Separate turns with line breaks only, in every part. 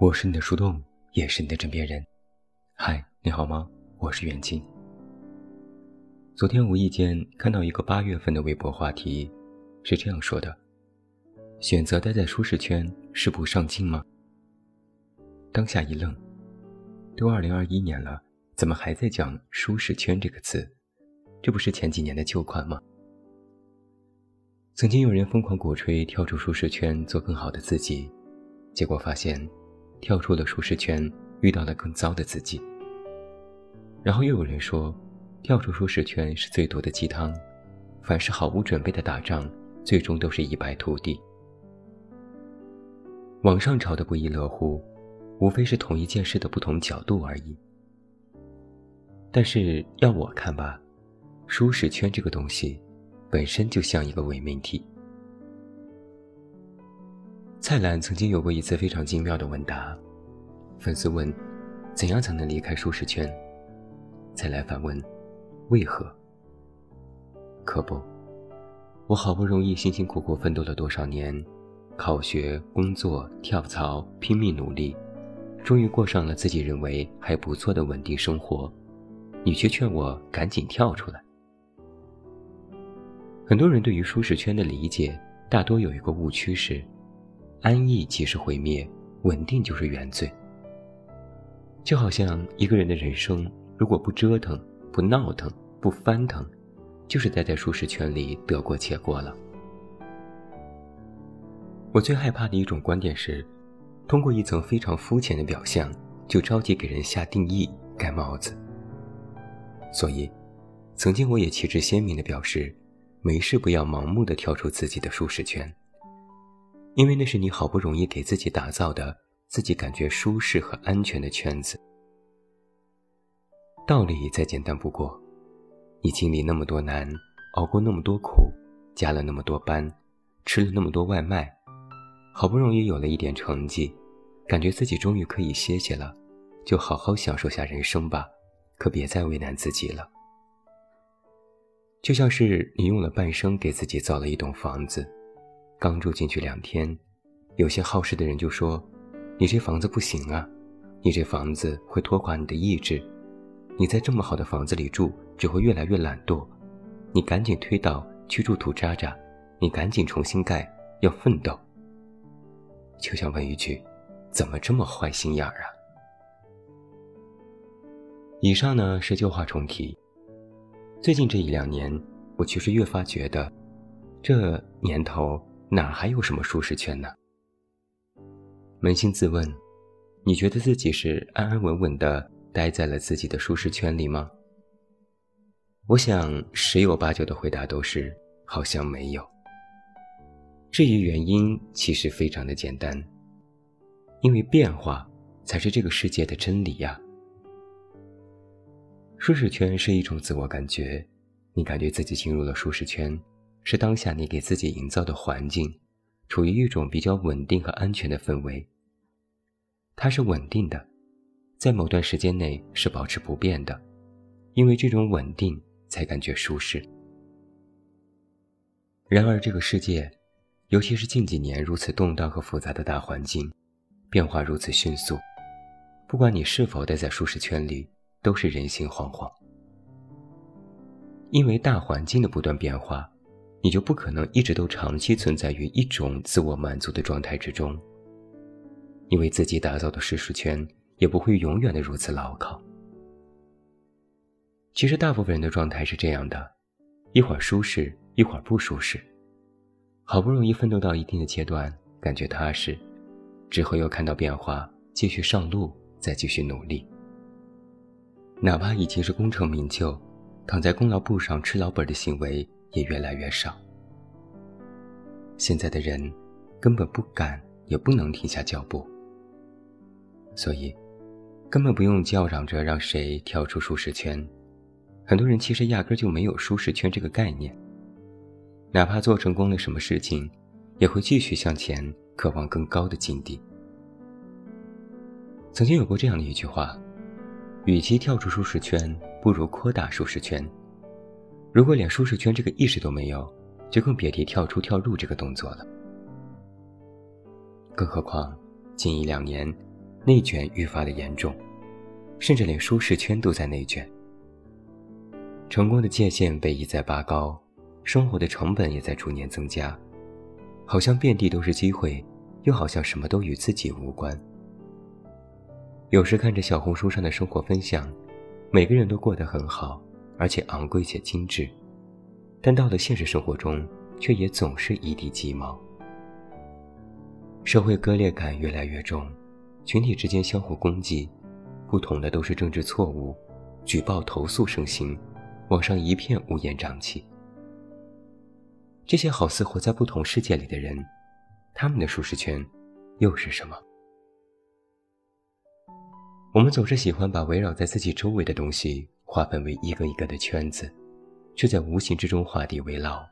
我是你的树洞，也是你的枕边人。嗨，你好吗？我是远近。昨天无意间看到一个八月份的微博话题，是这样说的：选择待在舒适圈是不上进吗？当下一愣，都二零二一年了，怎么还在讲舒适圈这个词？这不是前几年的旧款吗？曾经有人疯狂鼓吹跳出舒适圈，做更好的自己，结果发现。跳出了舒适圈，遇到了更糟的自己。然后又有人说，跳出舒适圈是最毒的鸡汤，凡是毫无准备的打仗，最终都是一败涂地。网上吵得不亦乐乎，无非是同一件事的不同角度而已。但是要我看吧，舒适圈这个东西，本身就像一个伪命题。蔡澜曾经有过一次非常精妙的问答，粉丝问：“怎样才能离开舒适圈？”蔡澜反问：“为何？”可不，我好不容易辛辛苦苦奋斗了多少年，考学、工作、跳槽、拼命努力，终于过上了自己认为还不错的稳定生活，你却劝我赶紧跳出来。很多人对于舒适圈的理解，大多有一个误区是。安逸即是毁灭，稳定就是原罪。就好像一个人的人生，如果不折腾、不闹腾、不翻腾，就是待在舒适圈里得过且过了。我最害怕的一种观点是，通过一层非常肤浅的表象，就着急给人下定义、盖帽子。所以，曾经我也旗帜鲜明地表示，没事不要盲目地跳出自己的舒适圈。因为那是你好不容易给自己打造的、自己感觉舒适和安全的圈子。道理再简单不过，你经历那么多难，熬过那么多苦，加了那么多班，吃了那么多外卖，好不容易有了一点成绩，感觉自己终于可以歇歇了，就好好享受下人生吧，可别再为难自己了。就像是你用了半生给自己造了一栋房子。刚住进去两天，有些好事的人就说：“你这房子不行啊，你这房子会拖垮你的意志。你在这么好的房子里住，只会越来越懒惰。你赶紧推倒去住土渣渣，你赶紧重新盖，要奋斗。”就想问一句：怎么这么坏心眼儿啊？以上呢是旧话重提。最近这一两年，我其实越发觉得，这年头。哪还有什么舒适圈呢？扪心自问，你觉得自己是安安稳稳的待在了自己的舒适圈里吗？我想十有八九的回答都是好像没有。至于原因，其实非常的简单，因为变化才是这个世界的真理呀。舒适圈是一种自我感觉，你感觉自己进入了舒适圈。是当下你给自己营造的环境，处于一种比较稳定和安全的氛围。它是稳定的，在某段时间内是保持不变的，因为这种稳定才感觉舒适。然而，这个世界，尤其是近几年如此动荡和复杂的大环境，变化如此迅速，不管你是否待在舒适圈里，都是人心惶惶。因为大环境的不断变化。你就不可能一直都长期存在于一种自我满足的状态之中。你为自己打造的舒适圈也不会永远的如此牢靠。其实大部分人的状态是这样的：一会儿舒适，一会儿不舒适。好不容易奋斗到一定的阶段，感觉踏实，之后又看到变化，继续上路，再继续努力。哪怕已经是功成名就，躺在功劳簿上吃老本的行为。也越来越少。现在的人根本不敢，也不能停下脚步，所以根本不用叫嚷着让谁跳出舒适圈。很多人其实压根就没有舒适圈这个概念。哪怕做成功了什么事情，也会继续向前，渴望更高的境地。曾经有过这样的一句话：，与其跳出舒适圈，不如扩大舒适圈。如果连舒适圈这个意识都没有，就更别提跳出、跳入这个动作了。更何况，近一两年，内卷愈发的严重，甚至连舒适圈都在内卷。成功的界限被一再拔高，生活的成本也在逐年增加，好像遍地都是机会，又好像什么都与自己无关。有时看着小红书上的生活分享，每个人都过得很好，而且昂贵且精致，但到了现实生活中，却也总是一地鸡毛。社会割裂感越来越重，群体之间相互攻击，不同的都是政治错误，举报投诉盛行，网上一片乌烟瘴气。这些好似活在不同世界里的人，他们的舒适圈又是什么？我们总是喜欢把围绕在自己周围的东西划分为一个一个的圈子，却在无形之中画地为牢。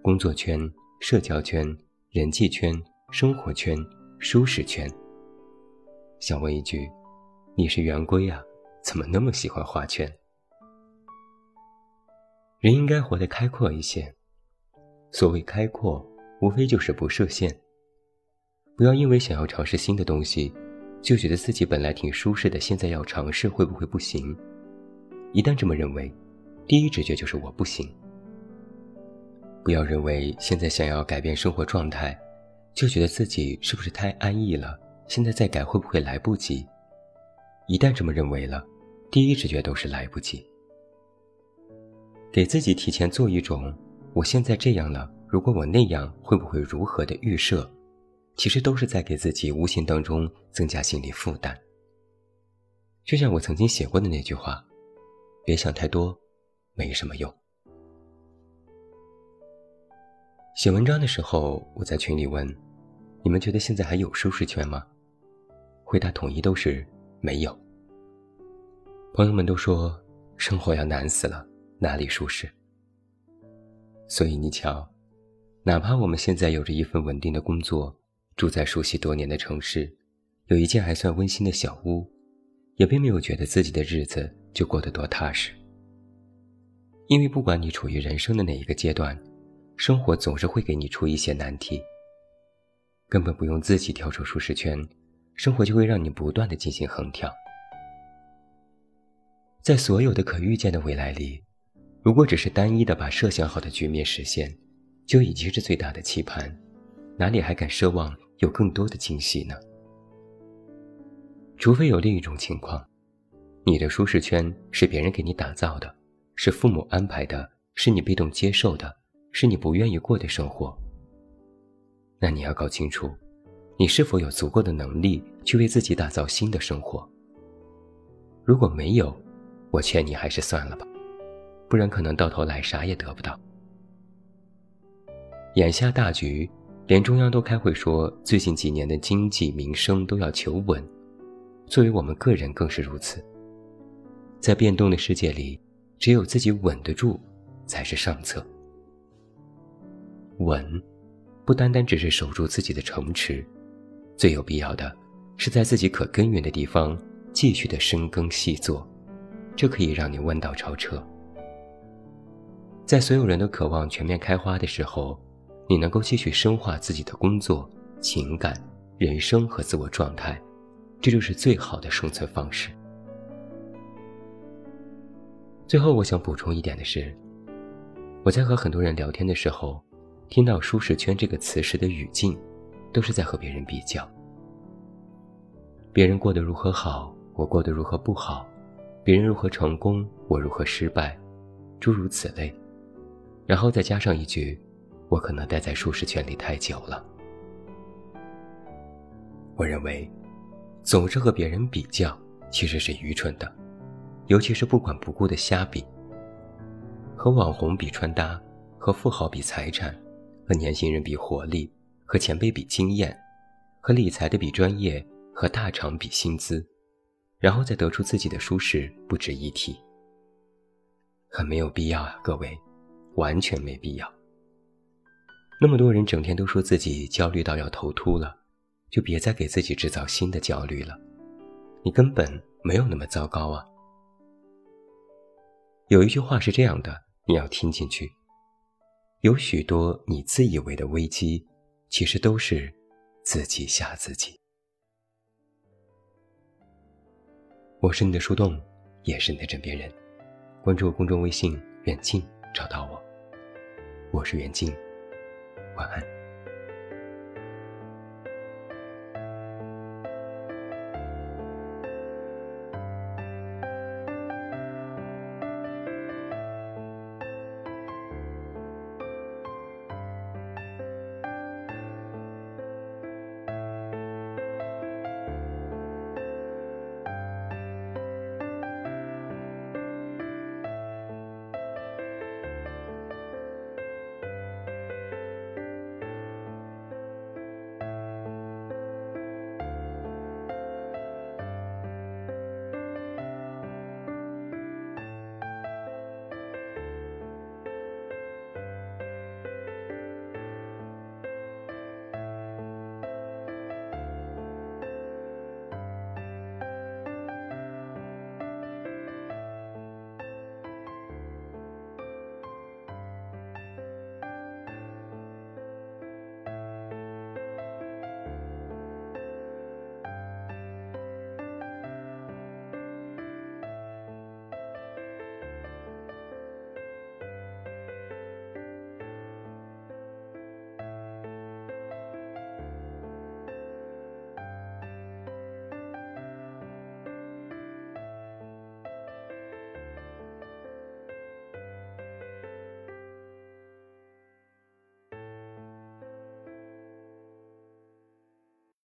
工作圈、社交圈、人际圈、生活圈、舒适圈。想问一句，你是圆规啊？怎么那么喜欢画圈？人应该活得开阔一些。所谓开阔，无非就是不设限。不要因为想要尝试新的东西。就觉得自己本来挺舒适的，现在要尝试会不会不行？一旦这么认为，第一直觉就是我不行。不要认为现在想要改变生活状态，就觉得自己是不是太安逸了？现在再改会不会来不及？一旦这么认为了，第一直觉都是来不及。给自己提前做一种我现在这样了，如果我那样会不会如何的预设？其实都是在给自己无形当中增加心理负担。就像我曾经写过的那句话：“别想太多，没什么用。”写文章的时候，我在群里问：“你们觉得现在还有舒适圈吗？”回答统一都是没有。朋友们都说生活要难死了，哪里舒适？所以你瞧，哪怕我们现在有着一份稳定的工作，住在熟悉多年的城市，有一间还算温馨的小屋，也并没有觉得自己的日子就过得多踏实。因为不管你处于人生的哪一个阶段，生活总是会给你出一些难题。根本不用自己跳出舒适圈，生活就会让你不断的进行横跳。在所有的可预见的未来里，如果只是单一的把设想好的局面实现，就已经是最大的期盼，哪里还敢奢望？有更多的惊喜呢。除非有另一种情况，你的舒适圈是别人给你打造的，是父母安排的，是你被动接受的，是你不愿意过的生活。那你要搞清楚，你是否有足够的能力去为自己打造新的生活。如果没有，我劝你还是算了吧，不然可能到头来啥也得不到。眼下大局。连中央都开会说，最近几年的经济民生都要求稳，作为我们个人更是如此。在变动的世界里，只有自己稳得住，才是上策。稳，不单单只是守住自己的城池，最有必要的是在自己可耕耘的地方继续的深耕细作，这可以让你弯道超车。在所有人都渴望全面开花的时候。你能够继续深化自己的工作、情感、人生和自我状态，这就是最好的生存方式。最后，我想补充一点的是，我在和很多人聊天的时候，听到“舒适圈”这个词时的语境，都是在和别人比较。别人过得如何好，我过得如何不好；别人如何成功，我如何失败，诸如此类。然后再加上一句。我可能待在舒适圈里太久了。我认为，总是和别人比较其实是愚蠢的，尤其是不管不顾的瞎比。和网红比穿搭，和富豪比财产，和年轻人比活力，和前辈比经验，和理财的比专业，和大厂比薪资，然后再得出自己的舒适不值一提。很没有必要啊，各位，完全没必要。那么多人整天都说自己焦虑到要头秃了，就别再给自己制造新的焦虑了。你根本没有那么糟糕啊。有一句话是这样的你要听进去。有许多你自以为的危机其实都是自己吓自己。我是你的树洞也是你的枕边人。关注公众微信远近找到我。我是远近晚安。